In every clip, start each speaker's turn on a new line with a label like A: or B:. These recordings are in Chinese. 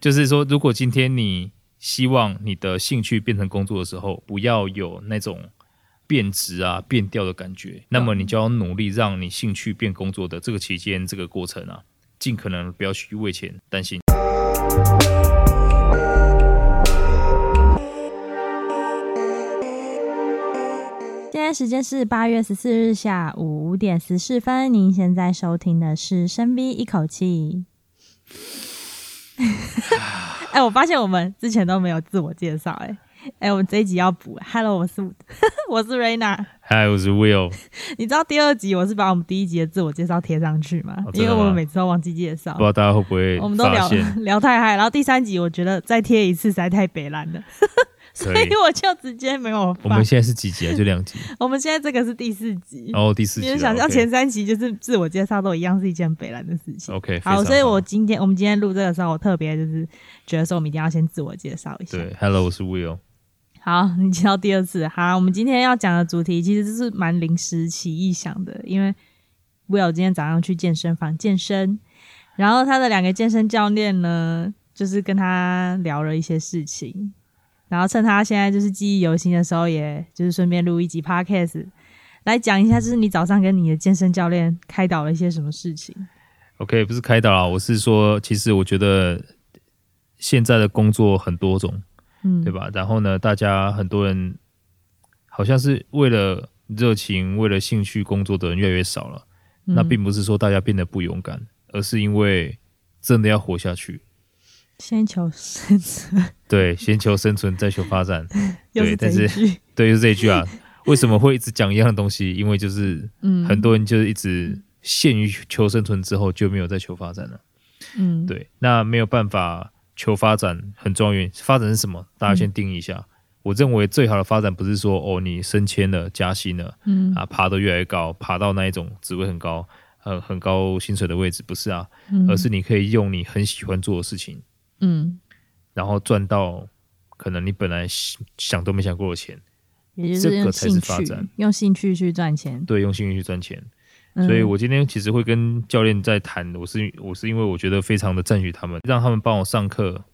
A: 就是说，如果今天你希望你的兴趣变成工作的时候，不要有那种变质啊、变调的感觉，那么你就要努力让你兴趣变工作的这个期间、这个过程啊，尽可能不要去为钱担心。
B: 现在时间是八月十四日下午五点十四分，您现在收听的是深 V 一口气。哎、欸，我发现我们之前都没有自我介绍，哎，哎，我们这一集要补。Hello，我是 我是 Raina。
A: Hi，我是 Will。
B: 你知道第二集我是把我们第一集的自我介绍贴上去吗？因为我们每次都忘记介绍，
A: 不知道大家会不会？
B: 我们都聊聊太嗨，然后第三集我觉得再贴一次实在太北烂了。所以我就直接没有。
A: 我们现在是几集啊？就两集。
B: 我们现在这个是第四集。
A: 哦，第四集。
B: 你就想象前三集就是自我介绍都一样是一件北兰的事情。
A: OK，
B: 好，所以我今天我们今天录这个时候，我特别就是觉得说我们一定要先自我介绍一下。
A: 对，Hello，我是 Will。
B: 好，你听到第二次。好，我们今天要讲的主题其实就是蛮临时起意想的，因为 Will 今天早上去健身房健身，然后他的两个健身教练呢，就是跟他聊了一些事情。然后趁他现在就是记忆犹新的时候，也就是顺便录一集 podcast 来讲一下，就是你早上跟你的健身教练开导了一些什么事情。
A: OK，不是开导啊，我是说，其实我觉得现在的工作很多种，嗯，对吧？然后呢，大家很多人好像是为了热情、为了兴趣工作的人越来越少了。嗯，那并不是说大家变得不勇敢，而是因为真的要活下去。
B: 先求生存，
A: 对，先求生存，再求发展。对，但是 对，就是这一句啊。为什么会一直讲一样的东西？因为就是，嗯，很多人就是一直陷于求生存之后就没有再求发展了。嗯，对，那没有办法求发展，很重要原因。发展是什么？大家先定义一下。嗯、我认为最好的发展不是说哦，你升迁了、加薪了，嗯啊，爬得越来越高，爬到那一种职位很高、很很高薪水的位置，不是啊，嗯、而是你可以用你很喜欢做的事情。嗯，然后赚到可能你本来想都没想过的钱，
B: 也就是这个才是发展，用兴趣去赚钱。
A: 对，用兴趣去赚钱。嗯、所以我今天其实会跟教练在谈，我是我是因为我觉得非常的赞许他们，让他们帮我上课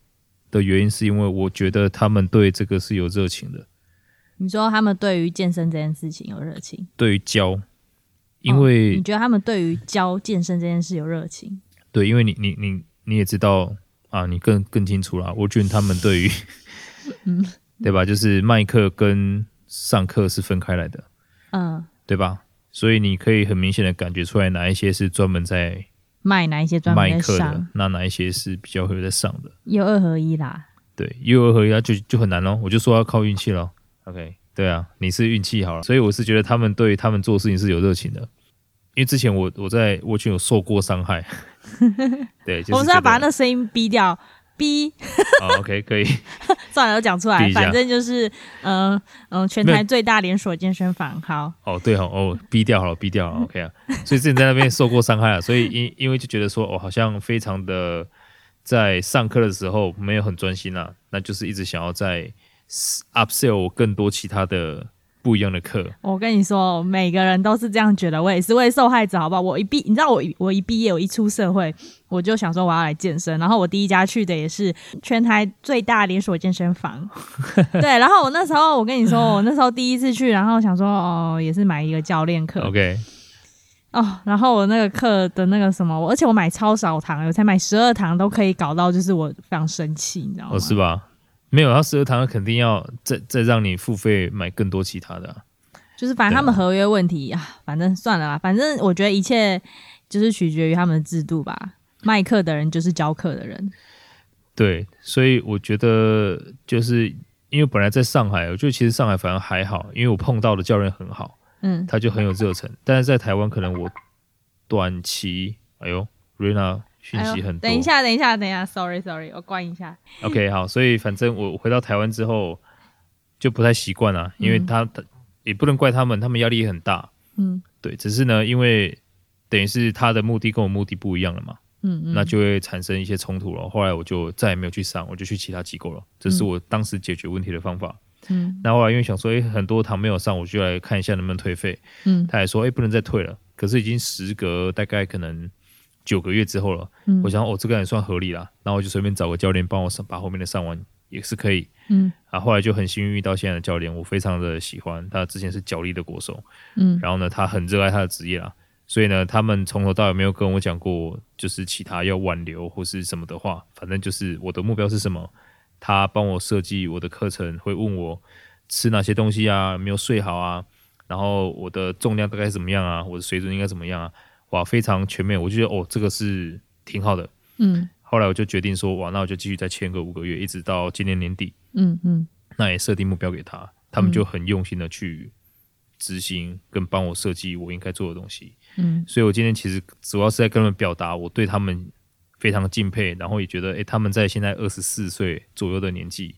A: 的原因是因为我觉得他们对这个是有热情的。
B: 你说他们对于健身这件事情有热情？
A: 对于教，因为、哦、
B: 你觉得他们对于教健身这件事有热情？
A: 对，因为你你你你也知道。啊，你更更清楚了。我觉得他们对于，嗯，对吧？就是卖课跟上课是分开来的，嗯，对吧？所以你可以很明显的感觉出来，哪一些是专门在
B: 卖，哪一些专门在上，卖课的，
A: 那哪一些是比较会在上的？
B: 有二合一啦。
A: 对，有二合一，就就很难咯。我就说要靠运气咯。OK，对啊，你是运气好了，所以我是觉得他们对他们做事情是有热情的，因为之前我我在我就有受过伤害。对，就是、
B: 我们是要把那声音逼掉，逼。
A: 哦、OK，可以。
B: 算了，都讲出来，反正就是，嗯、呃、嗯、呃，全台最大连锁健身房。好。哦，
A: 对哦，哦，逼掉好了，逼掉了，OK 啊。所以之前在那边受过伤害啊，所以因因为就觉得说，哦，好像非常的在上课的时候没有很专心啊，那就是一直想要在 upsell 更多其他的。不一样的课，
B: 我跟你说，每个人都是这样觉得。我也是位受害者，好不好？我一毕，你知道我我一毕业，我一出社会，我就想说我要来健身。然后我第一家去的也是全台最大连锁健身房。对，然后我那时候，我跟你说，我那时候第一次去，然后想说，哦，也是买一个教练课。
A: OK。
B: 哦，然后我那个课的那个什么，而且我买超少堂，我才买十二堂，都可以搞到，就是我非常生气，你知道吗？
A: 哦，是吧？没有，他十二堂肯定要再再让你付费买更多其他的、啊，
B: 就是反正他们合约问题啊，反正算了啦，反正我觉得一切就是取决于他们的制度吧。卖课的人就是教课的人，
A: 对，所以我觉得就是因为本来在上海，我觉得其实上海反而还好，因为我碰到的教练很好，嗯，他就很有热忱，但是在台湾可能我短期，哎呦，瑞娜。讯息很多。
B: 等一下，等一下，等一下，sorry，sorry，我关一下。
A: OK，好，所以反正我回到台湾之后就不太习惯了，因为他他也不能怪他们，他们压力也很大。嗯，对，只是呢，因为等于是他的目的跟我目的不一样了嘛，嗯嗯，那就会产生一些冲突了。后来我就再也没有去上，我就去其他机构了。这是我当时解决问题的方法。嗯，那后来因为想说，诶，很多堂没有上，我就来看一下能不能退费。嗯，他还说，诶，不能再退了。可是已经时隔大概可能。九个月之后了，嗯、我想哦，这个也算合理啦。然后我就随便找个教练帮我上，把后面的上完也是可以。嗯，啊，后来就很幸运遇到现在的教练，我非常的喜欢他。之前是脚力的国手，嗯，然后呢，他很热爱他的职业啦，所以呢，他们从头到尾没有跟我讲过就是其他要挽留或是什么的话。反正就是我的目标是什么，他帮我设计我的课程，会问我吃哪些东西啊，没有睡好啊，然后我的重量大概怎么样啊，我的水准应该怎么样啊。哇，非常全面，我就觉得哦，这个是挺好的。嗯，后来我就决定说，哇，那我就继续再签个五个月，一直到今年年底。嗯嗯，那也设定目标给他，他们就很用心的去执行跟帮我设计我应该做的东西。嗯，所以我今天其实主要是在跟他们表达我对他们非常敬佩，然后也觉得，哎，他们在现在二十四岁左右的年纪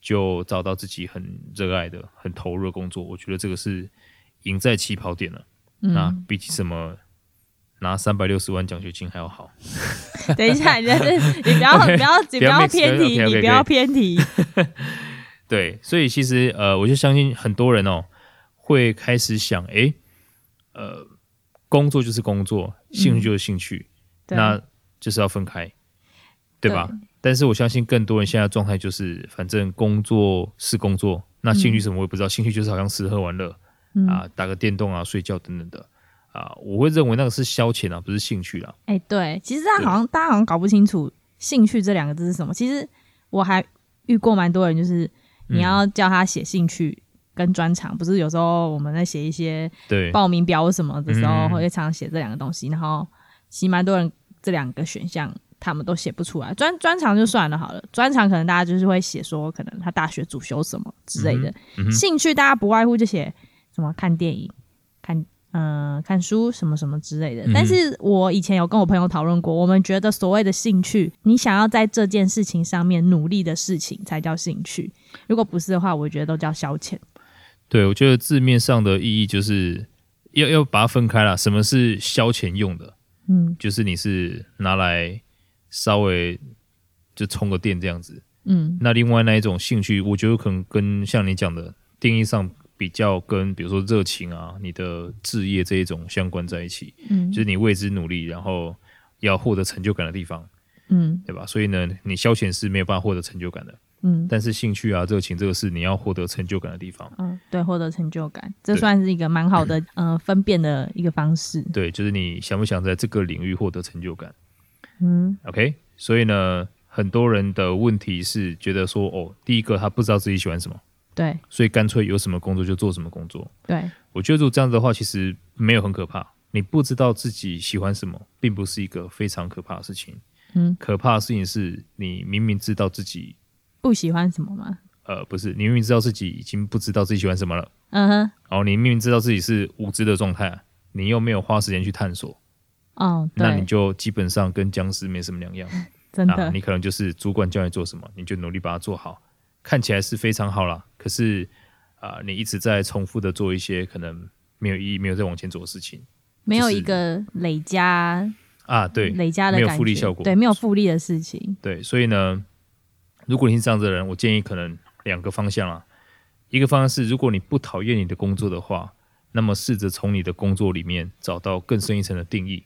A: 就找到自己很热爱的、很投入的工作，我觉得这个是赢在起跑点了。嗯，那比起什么？拿三百六十万奖学金还要好。
B: 等一下，你你不要 okay, 不要你不要偏题，okay, okay, okay. 你不要偏题。
A: 对，所以其实呃，我就相信很多人哦，会开始想，哎、欸，呃，工作就是工作，兴趣就是兴趣，嗯、那就是要分开，对吧？对，但是我相信更多人现在状态就是，反正工作是工作，那兴趣什么我也不知道，嗯、兴趣就是好像吃喝玩乐、嗯、啊，打个电动啊，睡觉等等的。啊，我会认为那个是消遣啊，不是兴趣啊。
B: 哎、欸，对，其实他好像大家好像搞不清楚“兴趣”这两个字是什么。其实我还遇过蛮多人，就是你要叫他写兴趣跟专长，嗯、不是有时候我们在写一些对报名表什么的时候，会常常写这两个东西。然后其实蛮多人这两个选项他们都写不出来。专专长就算了好了，专长可能大家就是会写说，可能他大学主修什么之类的。嗯嗯、兴趣大家不外乎就写什么看电影、看。嗯、呃，看书什么什么之类的。但是我以前有跟我朋友讨论过，我们觉得所谓的兴趣，你想要在这件事情上面努力的事情才叫兴趣。如果不是的话，我觉得都叫消遣。
A: 对，我觉得字面上的意义就是要要把它分开了。什么是消遣用的？嗯，就是你是拿来稍微就充个电这样子。嗯，那另外那一种兴趣，我觉得可能跟像你讲的定义上。比较跟比如说热情啊，你的志业这一种相关在一起，嗯，就是你为之努力，然后要获得成就感的地方，嗯，对吧？所以呢，你消遣是没有办法获得成就感的，嗯，但是兴趣啊、热情这个是你要获得成就感的地方，
B: 嗯，对，获得成就感，这算是一个蛮好的，嗯、呃，分辨的一个方式，
A: 对，就是你想不想在这个领域获得成就感，嗯，OK，所以呢，很多人的问题是觉得说，哦，第一个他不知道自己喜欢什么。
B: 对，
A: 所以干脆有什么工作就做什么工作。
B: 对，
A: 我觉得如果这样子的话，其实没有很可怕。你不知道自己喜欢什么，并不是一个非常可怕的事情。嗯，可怕的事情是你明明知道自己
B: 不喜欢什么吗？
A: 呃，不是，你明明知道自己已经不知道自己喜欢什么了。
B: 嗯哼。
A: 然后你明明知道自己是无知的状态，你又没有花时间去探索。
B: 哦，
A: 那你就基本上跟僵尸没什么两样。
B: 真的，啊，
A: 你可能就是主管叫你做什么，你就努力把它做好。看起来是非常好了，可是啊、呃，你一直在重复的做一些可能没有意义、没有再往前走的事情，
B: 没有一个累加
A: 啊，对，
B: 累加的
A: 没有复利效果，
B: 对，没有复利的事情，
A: 对，所以呢，如果你是这样子的人，我建议可能两个方向啊，一个方向是，如果你不讨厌你的工作的话，那么试着从你的工作里面找到更深一层的定义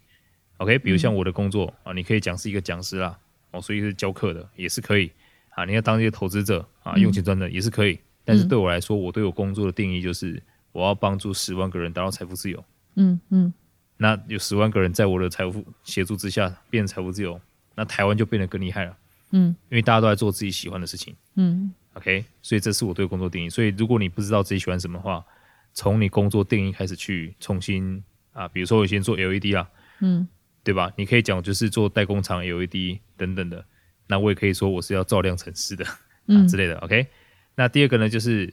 A: ，OK，比如像我的工作、嗯、啊，你可以讲是一个讲师啦，哦，所以是教课的，也是可以。啊，你要当一个投资者啊，用钱赚的也是可以，嗯、但是对我来说，我对我工作的定义就是，我要帮助十万个人达到财富自由。嗯嗯，那有十万个人在我的财富协助之下变成财富自由，那台湾就变得更厉害了。嗯，因为大家都在做自己喜欢的事情。嗯，OK，所以这是我对工作定义。所以如果你不知道自己喜欢什么的话，从你工作定义开始去重新啊，比如说我先做 LED 啦，嗯，对吧？你可以讲就是做代工厂 LED 等等的。那我也可以说我是要照亮城市的，嗯、啊之类的，OK。那第二个呢，就是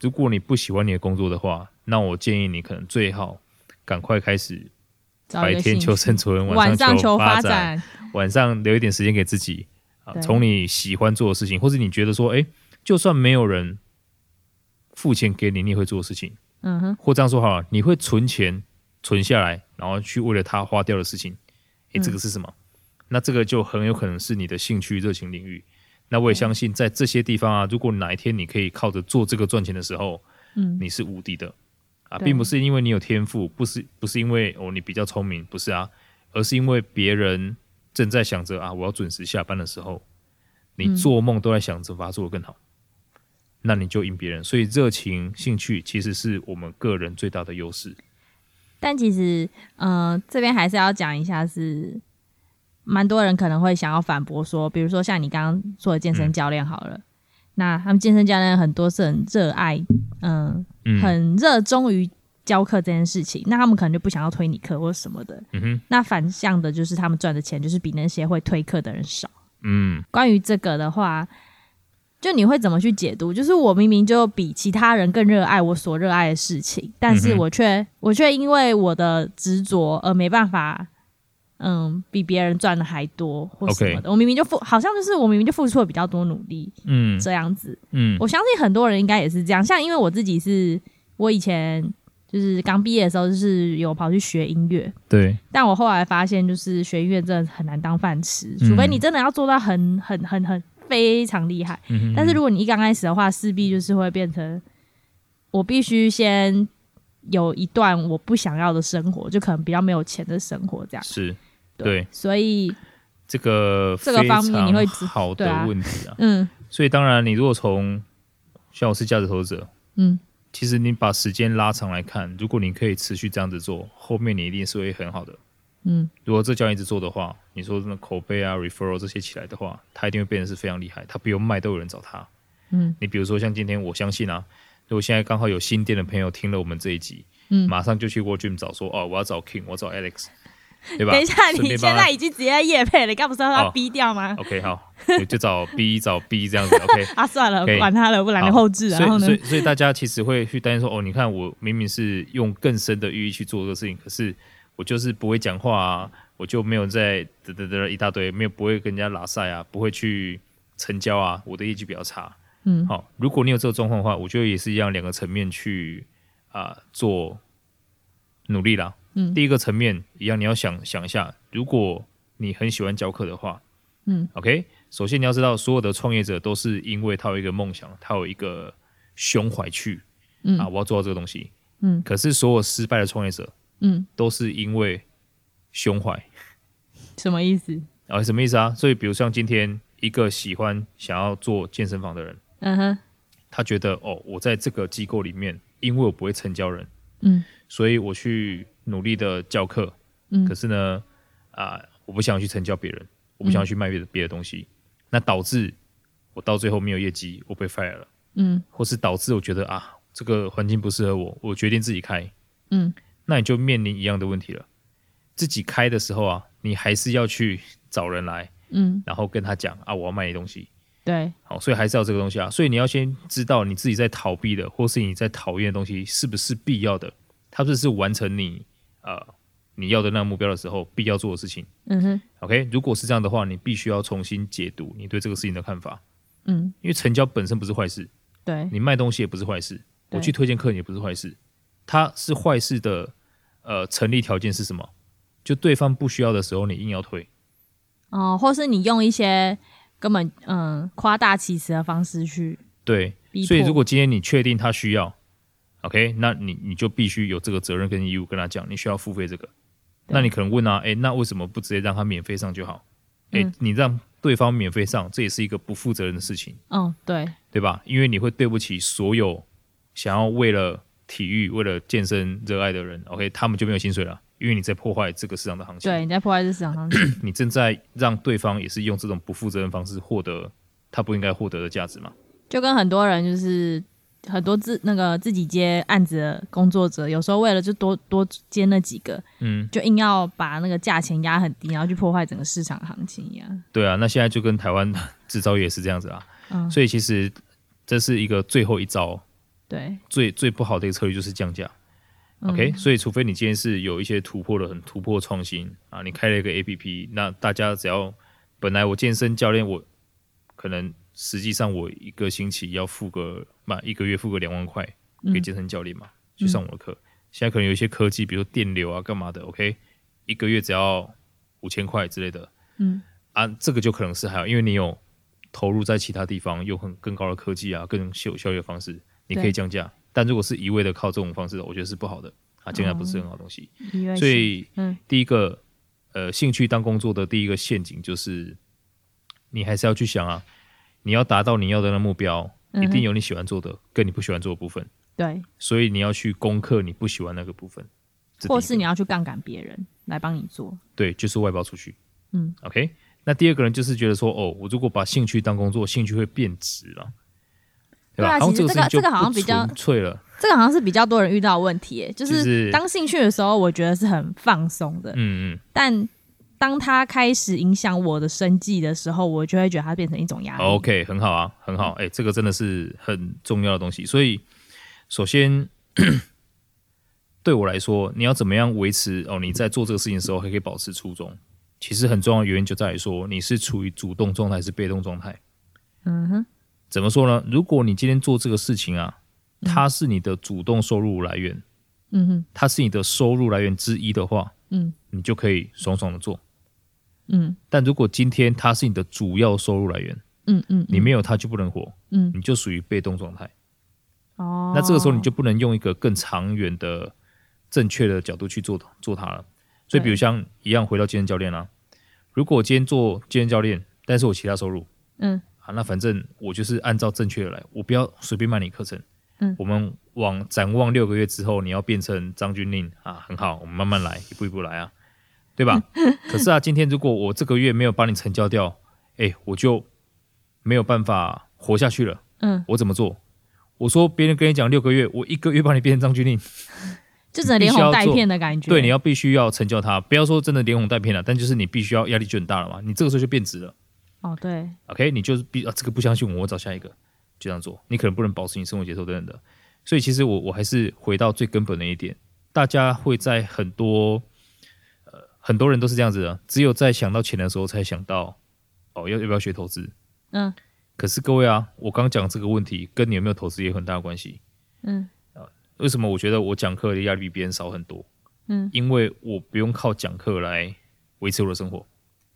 A: 如果你不喜欢你的工作的话，那我建议你可能最好赶快开始白天求生存，晚上 求发展，晚上留一点时间给自己啊。从你喜欢做的事情，或者你觉得说，哎、欸，就算没有人付钱给你，你也会做的事情，嗯哼。或这样说好了，你会存钱存下来，然后去为了他花掉的事情，哎、欸，这个是什么？嗯那这个就很有可能是你的兴趣热情领域。那我也相信，在这些地方啊，如果哪一天你可以靠着做这个赚钱的时候，嗯，你是无敌的啊，并不是因为你有天赋，不是不是因为哦你比较聪明，不是啊，而是因为别人正在想着啊，我要准时下班的时候，你做梦都在想着把它做得更好，嗯、那你就赢别人。所以热情、兴趣其实是我们个人最大的优势。
B: 但其实，嗯、呃，这边还是要讲一下是，是蛮多人可能会想要反驳说，比如说像你刚刚说的健身教练好了，嗯、那他们健身教练很多是很热爱，呃、嗯，很热衷于教课这件事情，那他们可能就不想要推你课或什么的。那反向的就是他们赚的钱就是比那些会推课的人少。嗯，关于这个的话。就你会怎么去解读？就是我明明就比其他人更热爱我所热爱的事情，但是我却、嗯、我却因为我的执着而没办法，嗯，比别人赚的还多或什么的。我明明就付，好像就是我明明就付出了比较多努力，嗯，这样子，嗯，我相信很多人应该也是这样。像因为我自己是，我以前就是刚毕业的时候，就是有跑去学音乐，
A: 对，
B: 但我后来发现，就是学音乐真的很难当饭吃，除非你真的要做到很很很很。非常厉害，但是如果你一刚开始的话，势必就是会变成我必须先有一段我不想要的生活，就可能比较没有钱的生活，这样。
A: 是对，
B: 对，所以
A: 这个
B: 这个方面你会
A: 好的问题啊，啊
B: 嗯，
A: 所以当然你如果从像我是价值投资者，嗯，其实你把时间拉长来看，如果你可以持续这样子做，后面你一定是会很好的。嗯，如果这教练一直做的话，你说那口碑啊、referral 这些起来的话，他一定会变得是非常厉害。他不用卖都有人找他。嗯，你比如说像今天，我相信啊，如果现在刚好有新店的朋友听了我们这一集，嗯，马上就去 World Gym 找说，哦，我要找 King，我要找 Alex，对吧？
B: 等一下，你现在已经直接在业配了，你刚不是要他逼掉吗、
A: 哦、？OK，好，就找 B 找 B 这样子。OK，
B: 啊，算了，不管他了，不然你后置。然后呢？
A: 所以，所以大家其实会去担心说，哦，你看我明明是用更深的寓意去做这个事情，可是。我就是不会讲话啊，我就没有在得得得一大堆，没有不会跟人家拉赛啊，不会去成交啊，我的业绩比较差。嗯，好，如果你有这个状况的话，我觉得也是一样，两个层面去啊、呃、做努力啦。嗯，第一个层面一样，你要想想一下，如果你很喜欢教课的话，嗯，OK，首先你要知道，所有的创业者都是因为他有一个梦想，他有一个胸怀去，嗯。啊，我要做到这个东西，嗯，可是所有失败的创业者。嗯，都是因为胸怀，
B: 什么意思？
A: 啊，什么意思啊？所以，比如像今天一个喜欢想要做健身房的人，嗯哼，他觉得哦，我在这个机构里面，因为我不会成交人，嗯，所以我去努力的教课，嗯，可是呢，啊，我不想去成交别人，我不想去卖别的别的东西，那导致我到最后没有业绩，我被 fire 了，嗯，或是导致我觉得啊，这个环境不适合我，我决定自己开，嗯。那你就面临一样的问题了。自己开的时候啊，你还是要去找人来，嗯，然后跟他讲啊，我要卖你东西，
B: 对，
A: 好，所以还是要这个东西啊。所以你要先知道你自己在逃避的，或是你在讨厌的东西是不是必要的，它是不是完成你呃你要的那个目标的时候必要做的事情。嗯哼，OK，如果是这样的话，你必须要重新解读你对这个事情的看法。嗯，因为成交本身不是坏事，
B: 对，
A: 你卖东西也不是坏事，我去推荐客人也不是坏事，它是坏事的。呃，成立条件是什么？就对方不需要的时候，你硬要推，
B: 哦，或是你用一些根本嗯夸大其词的方式去
A: 对，所以如果今天你确定他需要，OK，那你你就必须有这个责任跟义务跟他讲，你需要付费这个。那你可能问啊，哎，那为什么不直接让他免费上就好？哎、嗯，你让对方免费上，这也是一个不负责任的事情。
B: 嗯，对，
A: 对吧？因为你会对不起所有想要为了。体育为了健身热爱的人，OK，他们就没有薪水了，因为你在破坏这个市场的行情。
B: 对，你在破坏这市场行情，
A: 你正在让对方也是用这种不负责任方式获得他不应该获得的价值嘛？
B: 就跟很多人就是很多自那个自己接案子的工作者，有时候为了就多多接那几个，嗯，就硬要把那个价钱压很低，然后去破坏整个市场行情一样。对
A: 啊，那现在就跟台湾制造业是这样子啊，嗯，所以其实这是一个最后一招。
B: 对，
A: 最最不好的一个策略就是降价，OK，嗯，所以除非你今天是有一些突破的很突破创新啊，你开了一个 APP，那大家只要本来我健身教练我可能实际上我一个星期要付个嘛一个月付个两万块给健身教练嘛，嗯，去上我的课，现在可能有一些科技，比如说电流啊干嘛的，OK，一个月只要五千块之类的，嗯，啊这个就可能是还好，因为你有投入在其他地方，有很更高的科技啊，更有效率的方式。你可以降价，但如果是一味的靠这种方式，我觉得是不好的。啊，降价不是很好东西。
B: 嗯、
A: 所以，嗯，第一个呃，兴趣当工作的第一个陷阱就是，你还是要去想啊，你要达到你要的那目标，嗯、一定有你喜欢做的跟你不喜欢做的部分。
B: 对，
A: 所以你要去攻克你不喜欢那个部分，
B: 或是你要去杠杆别人来帮你做。
A: 对，就是外包出去。
B: 嗯
A: ，OK。那第二个人就是觉得说，哦，我如果把兴趣当工作，兴趣会变质了，对吧？
B: 对啊，其实这个这个好像比
A: 较脆了。
B: 这个好像是比较多人遇到的问题，就是当兴趣的时候，我觉得是很放松的。
A: 嗯嗯。
B: 但当他开始影响我的生计的时候，我就会觉得它变成一种压力。
A: OK，很好啊，很好。哎，这个真的是很重要的东西。所以，首先 对我来说，你要怎么样维持哦？你在做这个事情的时候还可以保持初衷。其实很重要的原因就在于说，你是处于主动状态还是被动状态？
B: 嗯哼，
A: 怎么说呢？如果你今天做这个事情啊，它是你的主动收入来源，
B: 嗯哼，
A: 它是你的收入来源之一的话，
B: 嗯，
A: 你就可以爽爽的做，
B: 嗯。
A: 但如果今天它是你的主要收入来源，
B: 嗯嗯，
A: 你没有它就不能活，
B: 嗯，
A: 你就属于被动状态。
B: 哦，
A: 那这个时候你就不能用一个更长远的、正确的角度去做做它了。所以，比如像一样回到健身教练啦、啊，如果我今天做健身教练，但是我其他收入，
B: 嗯，
A: 啊，那反正我就是按照正确的来，我不要随便卖你课程，
B: 嗯，
A: 我们往展望六个月之后，你要变成张军令啊，很好，我们慢慢来，一步一步来啊，对吧？可是啊，今天如果我这个月没有帮你成交掉，哎，我就没有办法活下去了，
B: 嗯，
A: 我怎么做？我说别人跟你讲六个月，我一个月帮你变成张钧甯。
B: 就只能连哄带骗的感觉。
A: 对，你要必须要成交他，不要说真的连哄带骗了，但就是你必须要压力就很大了嘛。你这个时候就变质了。
B: 哦，对。
A: OK，你就是必啊，这个不相信我，我找下一个，就这样做。你可能不能保持你生活节奏等等的。所以其实我我还是回到最根本的一点，大家会在很多呃很多人都是这样子的，只有在想到钱的时候才想到哦要要不要学投资。
B: 嗯。
A: 可是各位啊，我刚讲这个问题跟你有没有投资也有很大的关系。
B: 嗯。
A: 啊为什么我觉得我讲课的压力比别人少很多？
B: 嗯，
A: 因为我不用靠讲课来维持我的生活，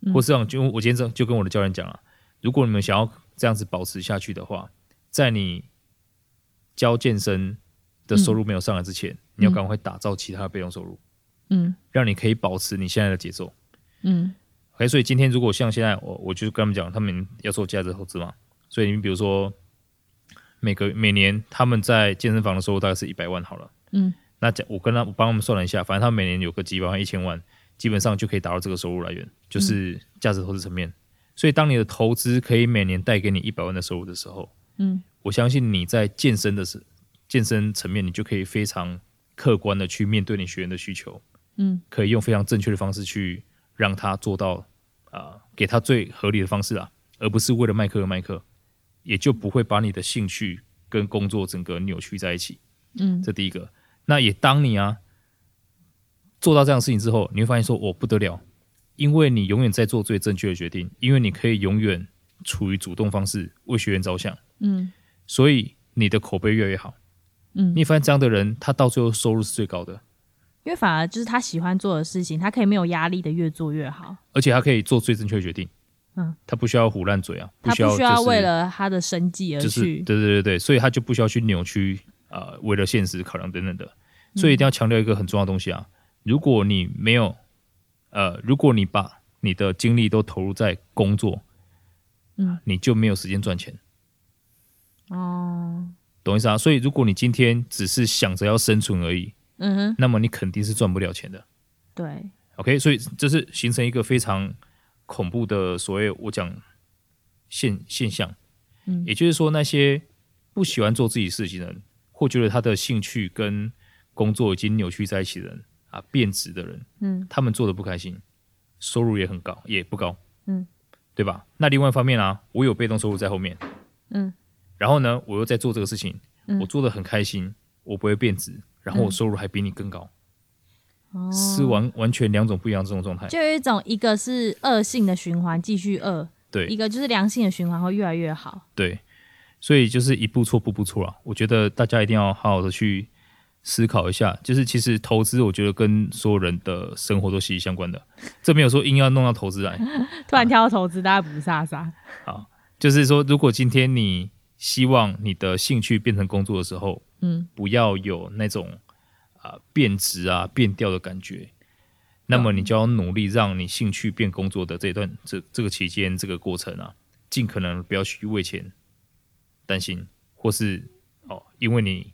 B: 嗯、
A: 或是这样，就我今天就跟我的教练讲了，如果你们想要这样子保持下去的话，在你教健身的收入没有上来之前，嗯、你要赶快打造其他的被动收入，
B: 嗯，
A: 让你可以保持你现在的节奏，
B: 嗯
A: ，OK，所以今天如果像现在我我就跟他们讲，他们要做价值投资嘛，所以你比如说。每个每年他们在健身房的收入大概是一百万好了，
B: 嗯，
A: 那讲我跟他我帮他们算了一下，反正他们每年有个几百万一千万，基本上就可以达到这个收入来源，就是价值投资层面。所以当你的投资可以每年带给你一百万的收入的时候，
B: 嗯，
A: 我相信你在健身的时健身层面，你就可以非常客观的去面对你学员的需求，
B: 嗯，
A: 可以用非常正确的方式去让他做到啊、呃，给他最合理的方式啊，而不是为了卖课而卖课。也就不会把你的兴趣跟工作整个扭曲在一起。
B: 嗯，
A: 这第一个。那也当你啊做到这样的事情之后，你会发现说，我、哦、不得了，因为你永远在做最正确的决定，因为你可以永远处于主动方式为学员着想。
B: 嗯，
A: 所以你的口碑越来越好。
B: 嗯，
A: 你发现这样的人，他到最后收入是最高的，
B: 因为反而就是他喜欢做的事情，他可以没有压力的越做越好，
A: 而且他可以做最正确的决定。
B: 嗯，
A: 他不需要胡烂嘴啊，
B: 他不需要为了他的生计而去，
A: 就是，对对对对，所以他就不需要去扭曲啊、呃，为了现实考量等等的，所以一定要强调一个很重要的东西啊，如果你没有，呃，如果你把你的精力都投入在工作，
B: 嗯，
A: 你就没有时间赚钱，
B: 哦，
A: 懂意思啊？所以如果你今天只是想着要生存而已，
B: 嗯哼，
A: 那么你肯定是赚不了钱的，
B: 对
A: ，OK，所以这是形成一个非常。恐怖的所谓我讲现现象，
B: 嗯，
A: 也就是说，那些不喜欢做自己事情的人，或觉得他的兴趣跟工作已经扭曲在一起的人啊，变质的人，
B: 嗯，
A: 他们做的不开心，收入也很高，也不高，
B: 嗯，
A: 对吧？那另外一方面啊，我有被动收入在后面，
B: 嗯，
A: 然后呢，我又在做这个事情，
B: 嗯，
A: 我做的很开心，我不会变质，然后我收入还比你更高。
B: 哦、
A: 是完完全两种不一样的这种状态，
B: 就有一种一个是恶性的循环，继续恶，
A: 对，
B: 一个就是良性的循环，会越来越好，
A: 对，所以就是一步错步步错了。我觉得大家一定要好好的去思考一下，就是其实投资，我觉得跟所有人的生活都息息相关的。这没有说硬要弄到投资来，
B: 突然跳到投资，大家不傻傻。
A: 好，就是说，如果今天你希望你的兴趣变成工作的时候，
B: 嗯，
A: 不要有那种。啊，变质啊，变调的感觉。那么你就要努力让你兴趣变工作的这段这这个期间这个过程啊，尽可能不要去为钱担心，或是哦，因为你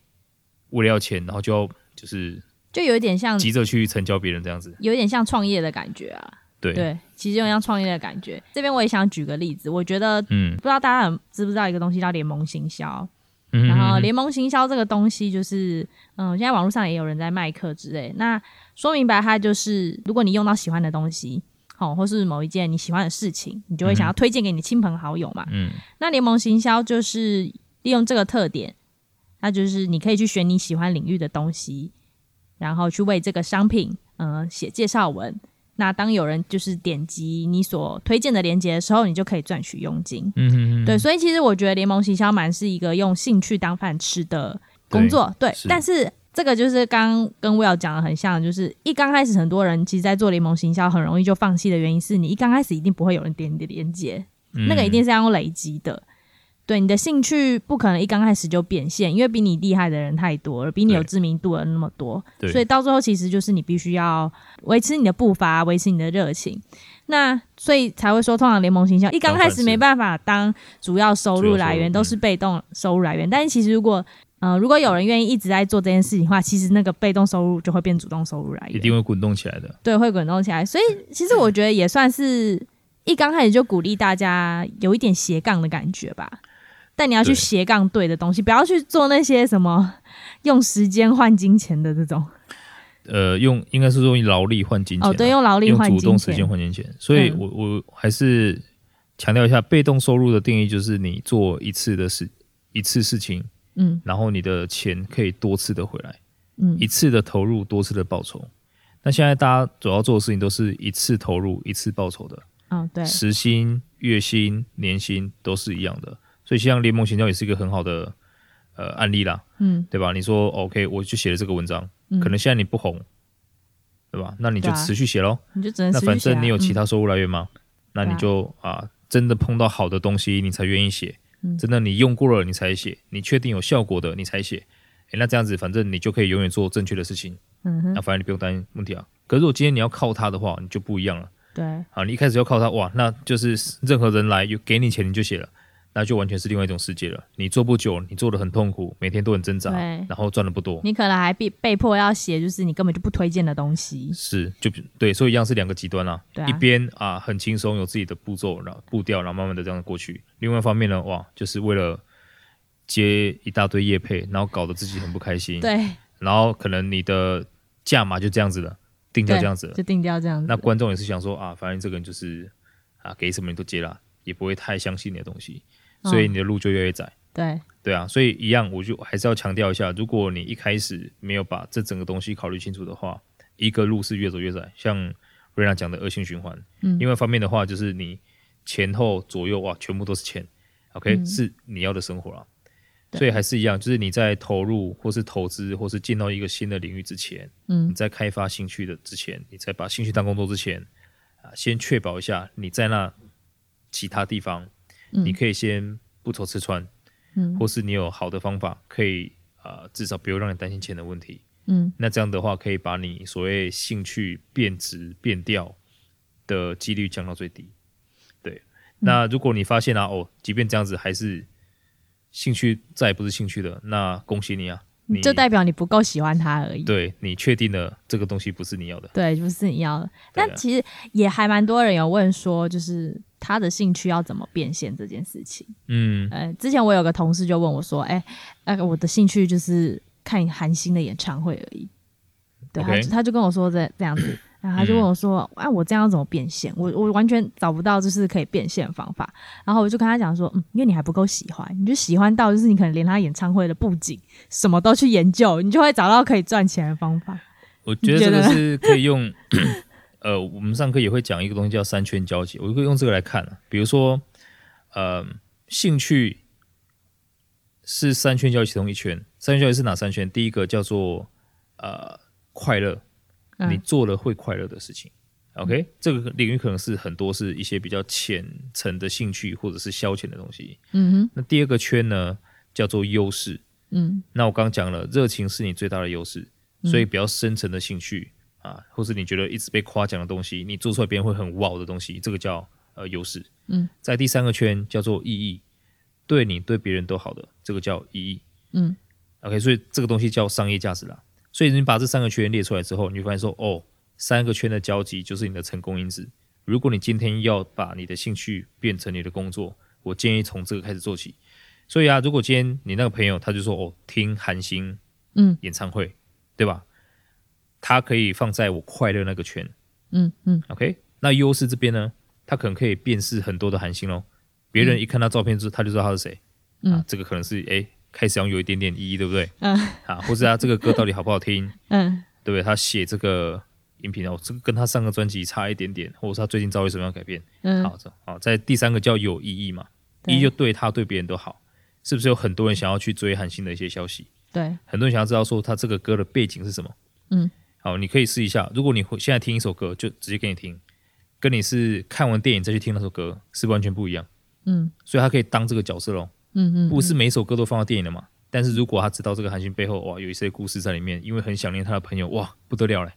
A: 为了要钱，然后就要就是
B: 就有一点像
A: 急着去成交别人这样子，
B: 有一点像创业的感觉啊。
A: 对
B: 对，其实有点像创业的感觉。这边我也想举个例子，我觉得，嗯，不知道大家知不知道一个东西叫联盟行销。嗯，然后联盟行销这个东西就是，嗯，现在网络上也有人在卖课之类。那说明白，它就是，如果你用到喜欢的东西，哦，或是某一件你喜欢的事情，你就会想要推荐给你亲朋好友嘛。嗯，那联盟行销就是利用这个特点，那就是你可以去选你喜欢领域的东西，然后去为这个商品，嗯，写介绍文。那当有人就是点击你所推荐的链接的时候，你就可以赚取佣金。嗯哼嗯，对，所以其实我觉得联盟行销蛮是一个用兴趣当饭吃的工作。对，对，但是这个就是刚跟 Will 讲的很像，就是一刚开始很多人其实，在做联盟行销很容易就放弃的原因是你一刚开始一定不会有人点你的链接，嗯，那个一定是要用累积的。对，你的兴趣不可能一刚开始就变现，因为比你厉害的人太多了，比你有知名度的那么多，所以到最后其实就是你必须要维持你的步伐，维持你的热情。那所以才会说，通常联盟形象一刚开始没办法当主要收入来源，都是被动收入来源。但是其实如果呃如果有人愿意一直在做这件事情的话，其实那个被动收入就会变主动收入来源，
A: 一定会滚动起来的。
B: 对，会滚动起来。所以其实我觉得也算是一刚开始就鼓励大家有一点斜杠的感觉吧。但你要去斜杠对的东西，不要去做那些什么 用时间换金钱的这种。
A: 呃，用应该是说用劳力换金钱。
B: 哦，对，用劳力换金钱，用主动
A: 时间换金钱。所以我我还是强调一下，被动收入的定义就是你做一次的事，一次事情，嗯，然后你的钱可以多次的回来，嗯，一次的投入，多次的报酬。那现在大家主要做的事情都是一次投入，一次报酬的。
B: 嗯，对，
A: 时薪、月薪、年薪都是一样的。所以像联盟行销也是一个很好的呃案例啦，嗯，对吧？你说 OK，我就写了这个文章，嗯，可能现在你不红，对吧？那你就持续写喽，你就只能持续写啊，那反正你有其他收入来源吗？嗯，那你就啊，真的碰到好的东西你才愿意写，嗯，真的你用过了你才写，你确定有效果的你才写，诶，那这样子反正你就可以永远做正确的事情，嗯哼，那反正你不用担心问题啊。可是如果今天你要靠它的话，你就不一样了，
B: 对，
A: 啊，你一开始要靠它，哇，那就是任何人来有给你钱你就写了。那就完全是另外一种世界了。你做不久，你做的很痛苦，每天都很挣扎，然后赚的不多。
B: 你可能还被被迫要写，就是你根本就不推荐的东西。
A: 是，就对，所以一样是两个极端啦。对啊，一边啊很轻松，有自己的步骤，然后步调，然后慢慢的这样过去。另外一方面呢，哇，就是为了接一大堆业配，然后搞得自己很不开心。
B: 对。
A: 然后可能你的价码就这样子了，定掉这样子了，
B: 就定掉这样子。
A: 那观众也是想说啊，反正这个人就是啊，给什么你都接了，也不会太相信你的东西。所以你的路就越来越窄。哦，
B: 对
A: 对啊，所以一样，我就还是要强调一下，如果你一开始没有把这整个东西考虑清楚的话，一个路是越走越窄，像瑞娜讲的恶性循环。嗯，另外一方面的话，就是你前后左右哇，全部都是钱，OK，嗯，是你要的生活啊。所以还是一样，就是你在投入或是投资或是进到一个新的领域之前，嗯，你在开发兴趣的之前，你在把兴趣当工作之前啊，先确保一下你在那其他地方。你可以先不愁吃穿，嗯，或是你有好的方法，可以啊、呃，至少不用让你担心钱的问题，嗯，那这样的话可以把你所谓兴趣变质变掉的几率降到最低。对，嗯、那如果你发现啊，哦，即便这样子还是兴趣再也不是兴趣的，那恭喜你啊，你
B: 就代表你不够喜欢它而已。
A: 对，你确定了这个东西不是你要的，
B: 对，不是你要的。啊、但其实也还蛮多人有问说，就是。他的兴趣要怎么变现这件事情？嗯，呃，之前我有个同事就问我说：“哎、欸，那个我的兴趣就是看韩星的演唱会而已。”对.他他就跟我说这这样子，然后他就问我说：“哎、嗯啊，我这样怎么变现？我我完全找不到就是可以变现的方法。”然后我就跟他讲说：“嗯，因为你还不够喜欢，你就喜欢到就是你可能连他演唱会的布景什么都去研究，你就会找到可以赚钱的方法。”
A: 我觉得这个是可以用。呃，我们上课也会讲一个东西叫三圈交集，我就会用这个来看啊。比如说，呃，兴趣是三圈交集其中一圈，三圈交集是哪三圈？第一个叫做呃快乐，你做了会快乐的事情。嗯、OK，这个领域可能是很多是一些比较浅层的兴趣或者是消遣的东西。嗯哼。那第二个圈呢，叫做优势。嗯。那我刚刚讲了，热情是你最大的优势，所以比较深层的兴趣。啊，或是你觉得一直被夸奖的东西，你做出来别人会很哇的东西，这个叫呃优势。嗯，在第三个圈叫做意义，对你对别人都好的，这个叫意义。嗯，OK，所以这个东西叫商业价值啦。所以你把这三个圈列出来之后，你会发现说，哦，三个圈的交集就是你的成功因子。如果你今天要把你的兴趣变成你的工作，我建议从这个开始做起。所以啊，如果今天你那个朋友他就说哦，听韩星嗯演唱会，嗯、对吧？他可以放在我快乐那个圈，嗯嗯，OK。那优势这边呢，他可能可以辨识很多的韩星哦。别人一看到照片之后，他就知道他是谁。嗯、啊，这个可能是哎，开始要有一点点意义，对不对？嗯。啊，或者他这个歌到底好不好听？嗯，对不对？他写这个音频哦，这个跟他上个专辑差一点点，或者是他最近遭遇什么样的改变？嗯，好，这好，在第三个叫有意义嘛，意义就对他对别人都好。是不是有很多人想要去追韩星的一些消息？对，很多人想要知道说他这个歌的背景是什么？嗯，好，你可以试一下。如果你现在听一首歌，就直接给你听，跟你是看完电影再去听那首歌是完全不一样。嗯，所以他可以当这个角色喽。嗯嗯，不是每一首歌都放到电影的嘛？但是如果他知道这个韩星背后哇有一些故事在里面，因为很想念他的朋友哇不得了嘞，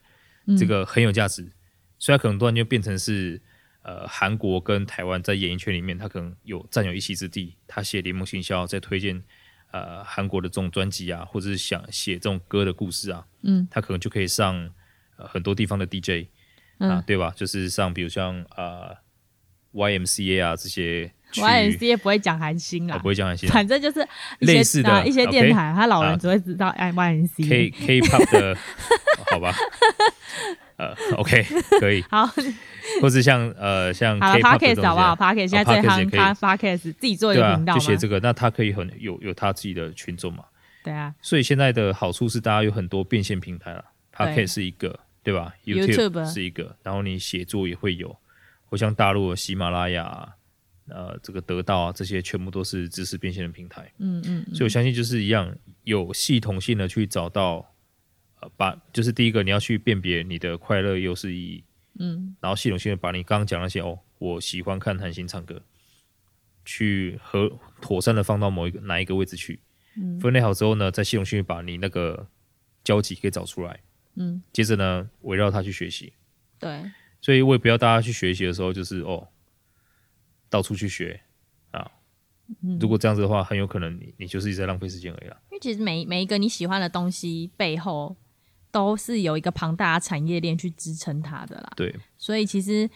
A: 这个很有价值，所以他可能突然就变成是。呃，韩国跟台湾在演艺圈里面，他可能有占有一席之地。他写联盟行销，在推荐呃韩国的这种专辑啊，或者是想写这种歌的故事啊，嗯，他可能就可以上、呃、很多地方的 DJ 啊，嗯、对吧？就是上比如像呃 YMCA 啊这些，YMCA
B: 不会讲韩星啊，
A: 不会讲韩星，
B: 反正就是类似的一些电台，他老人只会知道哎 YMCA
A: K K-pop 的，好吧。呃，OK，可以。好，或是像呃像
B: Podcast 好不好？Podcast 现在最夯，他 Podcast 自己做一个频道，
A: 就写这个，那他可以很有有他自己的群众嘛？
B: 对啊。
A: 所以现在的好处是，大家有很多变现平台了。Podcast 是一个，对吧？YouTube 是一个，然后你写作也会有，或像大陆的喜马拉雅，呃，这个得到啊，这些全部都是知识变现的平台。嗯嗯。所以我相信就是一样，有系统性的去找到。呃，把就是第一个，你要去辨别你的快乐又是意义，嗯，然后系统性的把你刚刚讲那些哦，我喜欢看韩星唱歌，去和妥善的放到某一个哪一个位置去，嗯，分类好之后呢，再系统性把你那个交集给找出来，嗯，接着呢，围绕它去学习，
B: 对，
A: 所以我也不要大家去学习的时候就是哦，到处去学啊，嗯，如果这样子的话，很有可能你你就是一直在浪费时间而已啦，
B: 因为其实每每一个你喜欢的东西背后。都是有一个庞大的产业链去支撑它的啦。
A: 对，
B: 所以其实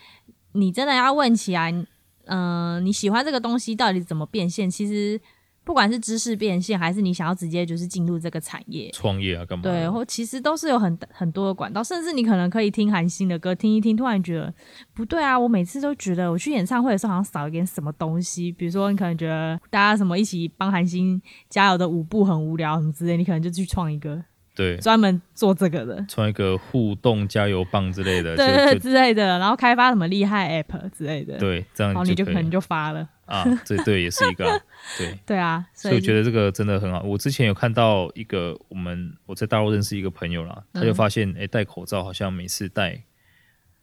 B: 你真的要问起来，嗯、呃，你喜欢这个东西到底怎么变现？其实不管是知识变现，还是你想要直接就是进入这个产业
A: 创业啊，干嘛？
B: 对，或其实都是有很很多的管道，甚至你可能可以听韩星的歌，听一听，突然觉得不对啊！我每次都觉得我去演唱会的时候好像少一点什么东西，比如说你可能觉得大家什么一起帮韩星加油的舞步很无聊什么之类，你可能就去创一个。
A: 对，
B: 专门做这个的，
A: 创一个互动加油棒之类的，
B: 对对对之类的，然后开发什么厉害 App 之类的，
A: 对，
B: 这样你就可能就发了。
A: 啊，这对也是一个，对。
B: 对啊，
A: 所以我觉得这个真的很好。我之前有看到一个，我们我在大陆认识一个朋友啦，他就发现，哎，戴口罩好像每次戴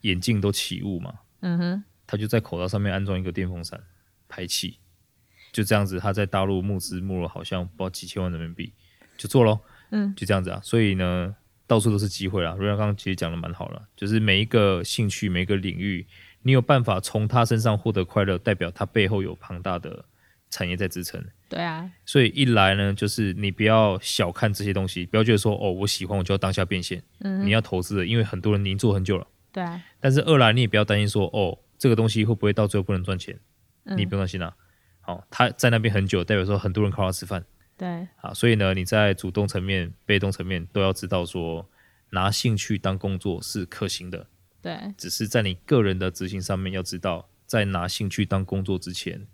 A: 眼镜都起雾嘛，嗯哼，他就在口罩上面安装一个电风扇排气，就这样子，他在大陆募资募了好像不知道几千万人民币，就做咯。嗯，就这样子啊，所以呢，到处都是机会啦。如刚刚其实讲的蛮好了，就是每一个兴趣、每一个领域，你有办法从他身上获得快乐，代表他背后有庞大的产业在支撑。
B: 对啊，
A: 所以一来呢，就是你不要小看这些东西，不要觉得说哦，我喜欢我就要当下变现。嗯，你要投资的，因为很多人已经做很久了。
B: 对啊。
A: 但是二来你也不要担心说哦，这个东西会不会到最后不能赚钱？嗯，你不用担心啊。好，他在那边很久，代表说很多人靠他吃饭。
B: 对，
A: 好，所以呢，你在主动层面、被动层面都要知道说，拿兴趣当工作是可行的。
B: 对，
A: 只是在你个人的执行上面，要知道，在拿兴趣当工作之前，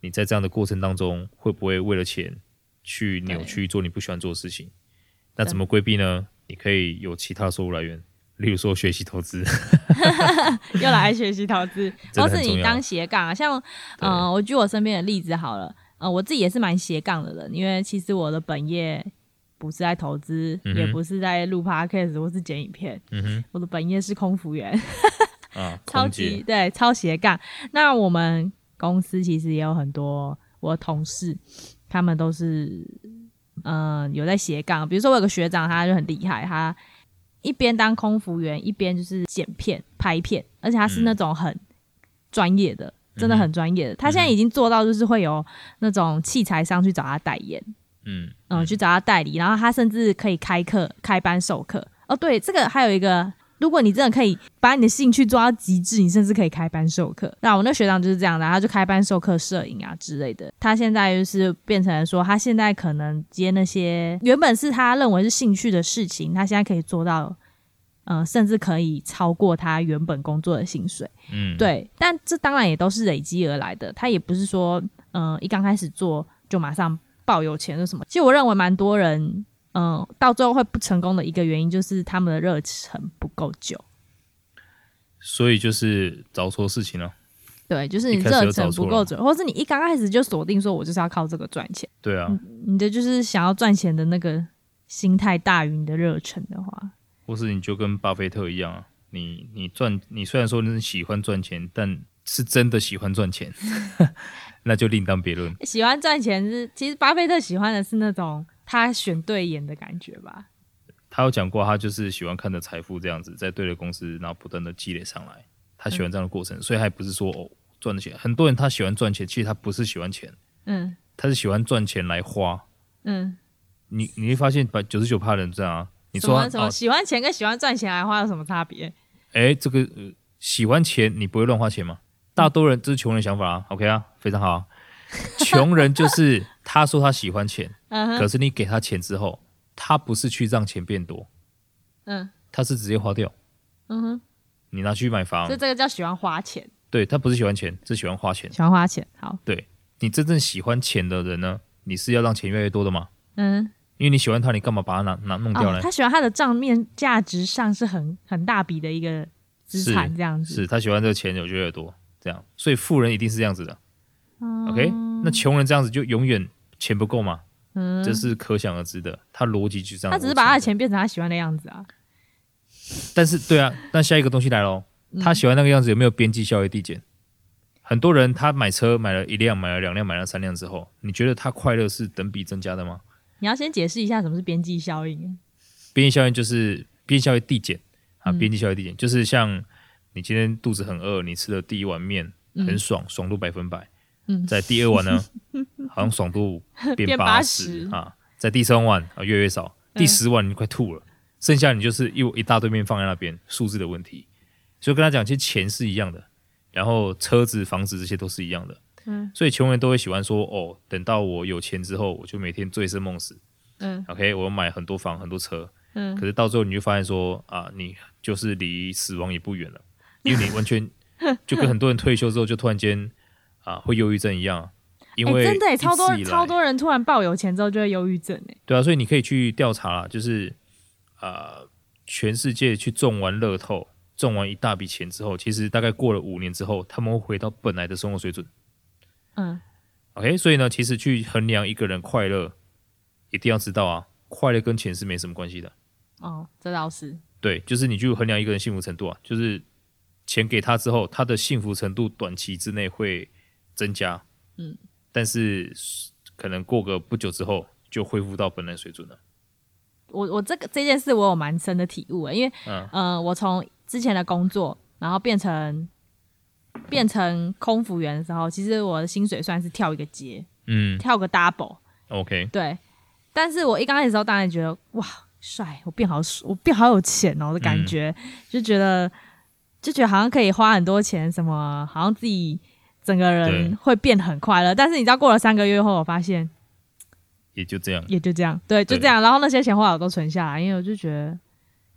A: 你在这样的过程当中，会不会为了钱去扭曲做你不喜欢做的事情？那怎么规避呢？你可以有其他收入来源，例如说学习投资，
B: 又来学习投资，或是你当斜杠啊，像嗯、呃，我举我身边的例子好了。呃，我自己也是蛮斜杠的人，因为其实我的本业不是在投资，嗯、也不是在录 podcast 或是剪影片，嗯、哼我的本业是空服员，啊、超级对，超斜杠。那我们公司其实也有很多我的同事，他们都是嗯、呃、有在斜杠。比如说我有个学长，他就很厉害，他一边当空服员，一边就是剪片、拍片，而且他是那种很专业的，嗯、真的很专业的。他现在已经做到，就是会有那种器材商去找他代言，嗯嗯，去找他代理，然后他甚至可以开课、开班授课。哦，对，这个还有一个。如果你真的可以把你的兴趣做到极致，你甚至可以开班授课。那我那学长就是这样的，他就开班授课摄影啊之类的。他现在就是变成说，他现在可能接那些原本是他认为是兴趣的事情，他现在可以做到，呃，甚至可以超过他原本工作的薪水。嗯，对。但这当然也都是累积而来的，他也不是说，嗯、呃，一刚开始做就马上爆有钱是什么。其实我认为蛮多人。嗯，到最后会不成功的一个原因就是他们的热忱不够久，
A: 所以就是找错事情了。
B: 对，就是你热忱不够久，或是你一刚开始就锁定说，我就是要靠这个赚钱。
A: 对啊，
B: 你的就是想要赚钱的那个心态大于你的热忱的话，
A: 或是你就跟巴菲特一样啊，你你赚，你虽然说你是喜欢赚钱，但是真的喜欢赚钱，那就另当别论。
B: 喜欢赚钱是，其实巴菲特喜欢的是那种。他选对眼的感觉吧。
A: 他有讲过，他就是喜欢看着财富这样子在对的公司，然后不断的积累上来。他喜欢这样的过程，嗯、所以还不是说哦赚的钱。很多人他喜欢赚钱，其实他不是喜欢钱，嗯，他是喜欢赚钱来花，嗯。你你会发现，把九十九趴人这样啊，你说什么，什么、哦、
B: 喜欢钱跟喜欢赚钱来花有什么差别？
A: 哎、欸，这个、呃、喜欢钱，你不会乱花钱吗？大多人这是穷人想法啊。OK 啊，非常好啊。穷人就是 他说他喜欢钱，可是你给他钱之后，他不是去让钱变多，嗯，他是直接花掉，嗯哼，你拿去买房，
B: 所以这个叫喜欢花钱，
A: 对，他不是喜欢钱，是喜欢花钱，
B: 喜欢花钱，好，
A: 对，你真正喜欢钱的人呢，你是要让钱越来越多的吗？嗯，因为你喜欢他，你干嘛把他拿拿弄掉呢？
B: 他喜欢他的账面价值上是很很大笔的一个资产，这样子，
A: 是他喜欢这个钱就越多，这样，所以富人一定是这样子的。OK，那穷人这样子就永远钱不够嘛？嗯，这是可想而知的。他逻辑就这样，
B: 他只是把他的钱变成他喜欢的样子啊。
A: 但是，对啊，那下一个东西来喽，他喜欢那个样子有没有边际效益递减？嗯、很多人他买车买了一辆，买了两辆，买了三辆之后，你觉得他快乐是等比增加的吗？
B: 你要先解释一下什么是边际效应。
A: 边际效应就是边际效应递减啊，边际效应递减就是像你今天肚子很饿，你吃的第一碗面很爽，嗯、爽度百分百。嗯，在第二碗呢，好像爽度变八十啊，在第三碗啊越来越少，第十碗你快吐了，嗯、剩下你就是一一大堆面放在那边，数字的问题。所以跟他讲，其实钱是一样的，然后车子、房子这些都是一样的。嗯，所以穷人都会喜欢说，哦，等到我有钱之后，我就每天醉生梦死。嗯，OK，我要买很多房、很多车。嗯，可是到最后你就发现说，啊，你就是离死亡也不远了，因为你完全就跟很多人退休之后就突然间。啊，会忧郁症一样，因为、欸、
B: 真的超多超多人突然爆有钱之后就会忧郁症哎。
A: 对啊，所以你可以去调查啦，就是啊、呃，全世界去中完乐透，中完一大笔钱之后，其实大概过了五年之后，他们会回到本来的生活水准。嗯，OK，所以呢，其实去衡量一个人快乐，一定要知道啊，快乐跟钱是没什么关系的。
B: 哦，这倒是。
A: 对，就是你去衡量一个人幸福程度啊，就是钱给他之后，他的幸福程度短期之内会。增加，嗯，但是可能过个不久之后就恢复到本来水准了。
B: 我我这个这件事我有蛮深的体悟，因为嗯、呃，我从之前的工作，然后变成变成空服员的时候，其实我的薪水算是跳一个阶，嗯，跳个 double。OK，对。但是我一刚开始的时候，当然觉得哇，帅，我变好，我变好有钱哦的感觉，嗯、就觉得就觉得好像可以花很多钱，什么好像自己。整个人会变很快乐，但是你知道过了三个月后，我发现
A: 也就这样，
B: 也就这样，对，就这样。然后那些钱后来我都存下来，因为我就觉得，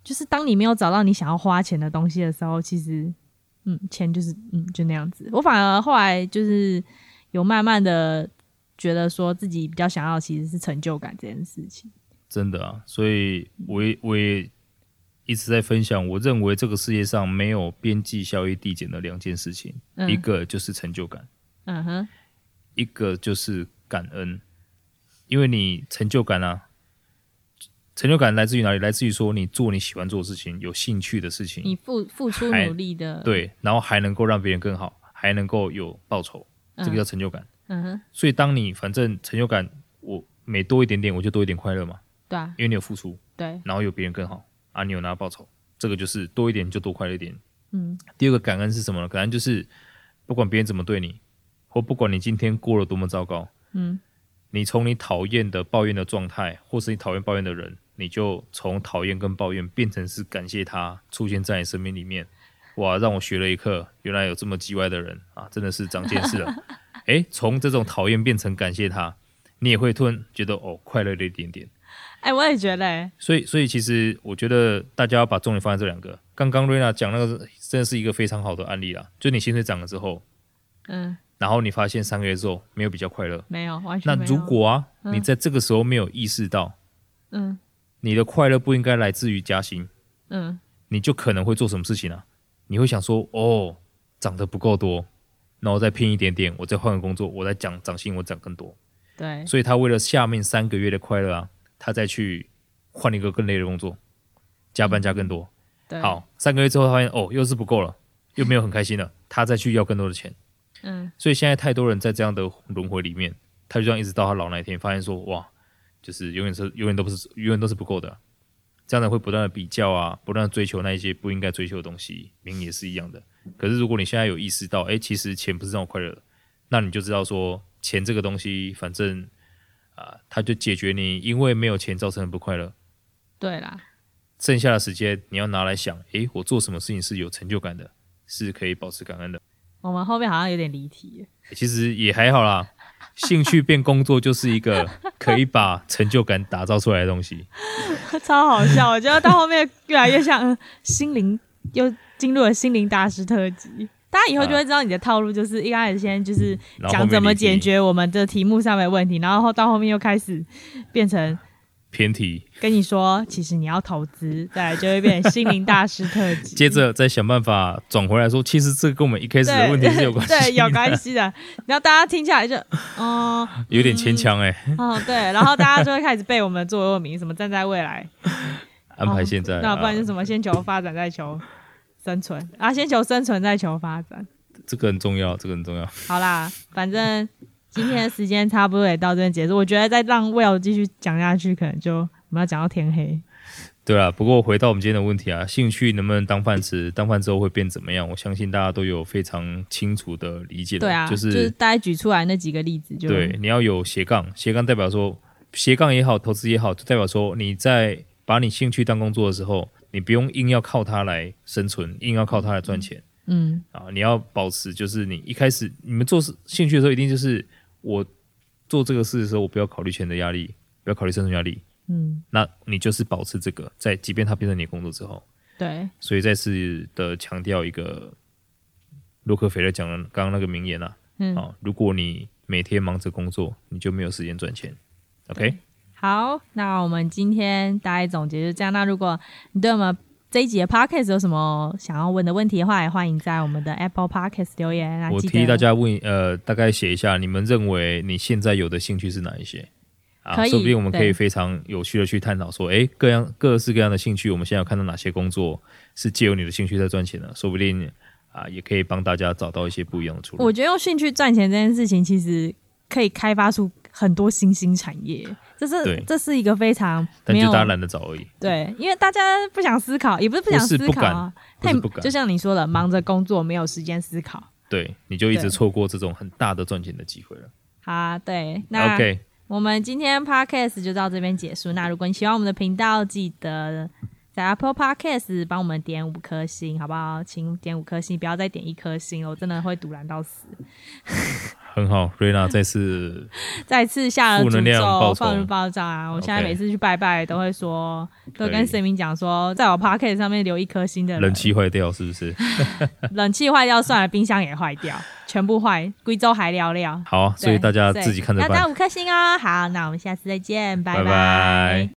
B: 就是当你没有找到你想要花钱的东西的时候，其实，嗯，钱就是嗯就那样子。我反而后来就是有慢慢的觉得说自己比较想要其实是成就感这件事情。
A: 真的啊，所以我也我也。一直在分享，我认为这个世界上没有边际效益递减的两件事情，嗯、一个就是成就感，嗯哼，一个就是感恩，因为你成就感啊，成就感来自于哪里？来自于说你做你喜欢做的事情，有兴趣的事情，
B: 你付付出努力的，
A: 对，然后还能够让别人更好，还能够有报酬，这个叫成就感，嗯哼。所以当你反正成就感，我每多一点点，我就多一点快乐嘛，
B: 对啊，
A: 因为你有付出，
B: 对，
A: 然后有别人更好。啊，你有拿到报酬，这个就是多一点就多快乐一点。
B: 嗯，
A: 第二个感恩是什么呢？感恩就是不管别人怎么对你，或不管你今天过了多么糟糕，
B: 嗯，
A: 你从你讨厌的抱怨的状态，或是你讨厌抱怨的人，你就从讨厌跟抱怨变成是感谢他出现在你生命里面。哇，让我学了一课，原来有这么叽歪的人啊，真的是长见识了。诶，从这种讨厌变成感谢他，你也会突然觉得哦，快乐了一点点。
B: 哎，我也觉得。
A: 所以，所以其实我觉得大家要把重点放在这两个。刚刚瑞娜讲那个真的是一个非常好的案例啦，就你薪水涨了之后，
B: 嗯，
A: 然后你发现三个月之后没有比较快乐，
B: 没有，完全。
A: 那如果啊，
B: 嗯、
A: 你在这个时候没有意识到，
B: 嗯，
A: 你的快乐不应该来自于加薪，
B: 嗯，
A: 你就可能会做什么事情呢、啊？你会想说，哦，涨得不够多，然后再拼一点点，我再换个工作，我再涨涨薪，我涨更多。
B: 对，
A: 所以他为了下面三个月的快乐啊，他再去换一个更累的工作，加班加更多。
B: 对，
A: 好，三个月之后他发现哦，又是不够了，又没有很开心了，他再去要更多的钱。
B: 嗯，
A: 所以现在太多人在这样的轮回里面，他就这样一直到他老那一天，发现说哇，就是永远是永远都不是永远都是不够的，这样的会不断的比较啊，不断的追求那一些不应该追求的东西，名也是一样的。可是如果你现在有意识到，哎，其实钱不是让我快乐的，那你就知道说，钱这个东西，反正啊，它就解决你因为没有钱造成的不快乐。
B: 对啦。
A: 剩下的时间你要拿来想，诶，我做什么事情是有成就感的，是可以保持感恩的。
B: 我们后面好像有点离题，
A: 其实也还好啦。兴趣变工作就是一个 可以把成就感打造出来的东西，
B: 超好笑。我觉得到后面越来越像心灵，又进入了心灵大师特辑。大家以后就会知道你的套路，就是一开始先就是讲怎么解决我们的题目上面的问题，然后到后面又开始变成。
A: 偏题，
B: 跟你说，其实你要投资，再来就会变成心灵大师特辑。
A: 接着再想办法转回来说，其实这个跟我们一开始的问题是有关系，
B: 对，有关系的。然后大家听起来就，嗯，
A: 有点牵强哎。
B: 哦，对，然后大家就会开始背我们的座右铭，什么站在未来，
A: 安排现在，
B: 哦、那不然就什么先求发展再求生存啊，先求生存再求发展，
A: 这个很重要，这个很重要。
B: 好啦，反正。今天的时间差不多也到这边结束，我觉得再让 Will 继续讲下去，可能就我们要讲到天黑。
A: 对啊，不过回到我们今天的问题啊，兴趣能不能当饭吃？当饭之后会变怎么样？我相信大家都有非常清楚的理解的。
B: 对啊，
A: 就是、
B: 就是大家举出来那几个例子就，就
A: 对，你要有斜杠，斜杠代表说斜杠也好，投资也好，就代表说你在把你兴趣当工作的时候，你不用硬要靠它来生存，硬要靠它来赚钱。
B: 嗯
A: 啊，你要保持就是你一开始你们做事兴趣的时候，一定就是。我做这个事的时候，我不要考虑钱的压力，不要考虑生存压力。
B: 嗯，
A: 那你就是保持这个，在即便它变成你的工作之后，
B: 对。
A: 所以再次的强调一个洛克菲勒讲的刚刚那个名言啊，
B: 嗯，
A: 啊，如果你每天忙着工作，你就没有时间赚钱。OK，
B: 好，那我们今天大概总结就这样。那如果你对我们这一集的 podcast 有什么想要问的问题的话，也欢迎在我们的 Apple Podcast 留言。
A: 我提议大家问，呃，大概写一下，你们认为你现在有的兴趣是哪一些？啊，说不定我们可以非常有趣的去探讨说，诶，各样各式各样的兴趣，我们现在有看到哪些工作是借由你的兴趣在赚钱的？说不定啊，也可以帮大家找到一些不一样的出路。
B: 我觉得用兴趣赚钱这件事情，其实可以开发出很多新兴产业。这是这是一个非常没有，
A: 但就大家懒得找而已。
B: 对，因为大家不想思考，也不是不想思考啊，太就像你说的，忙着工作没有时间思考。
A: 对，你就一直错过这种很大的赚钱的机会了。
B: 好啊，对，那
A: OK，
B: 我们今天 Podcast 就到这边结束。那如果你喜欢我们的频道，记得在 Apple Podcast 帮我们点五颗星，好不好？请点五颗星，不要再点一颗星了，我真的会赌烂到死。
A: 很好，瑞娜再次
B: 再次下了诅咒，放入爆炸啊！我现在每次去拜拜都会说，都会跟神明讲说，在我 Podcast 上面留一颗星的人。
A: 冷气坏掉是不是？
B: 冷气坏掉算了，冰箱也坏掉，全部坏，贵州还聊聊。
A: 好，所以大家自己看着办。
B: 要打五颗星哦。好，那我们下次再见，拜拜。
A: 拜拜。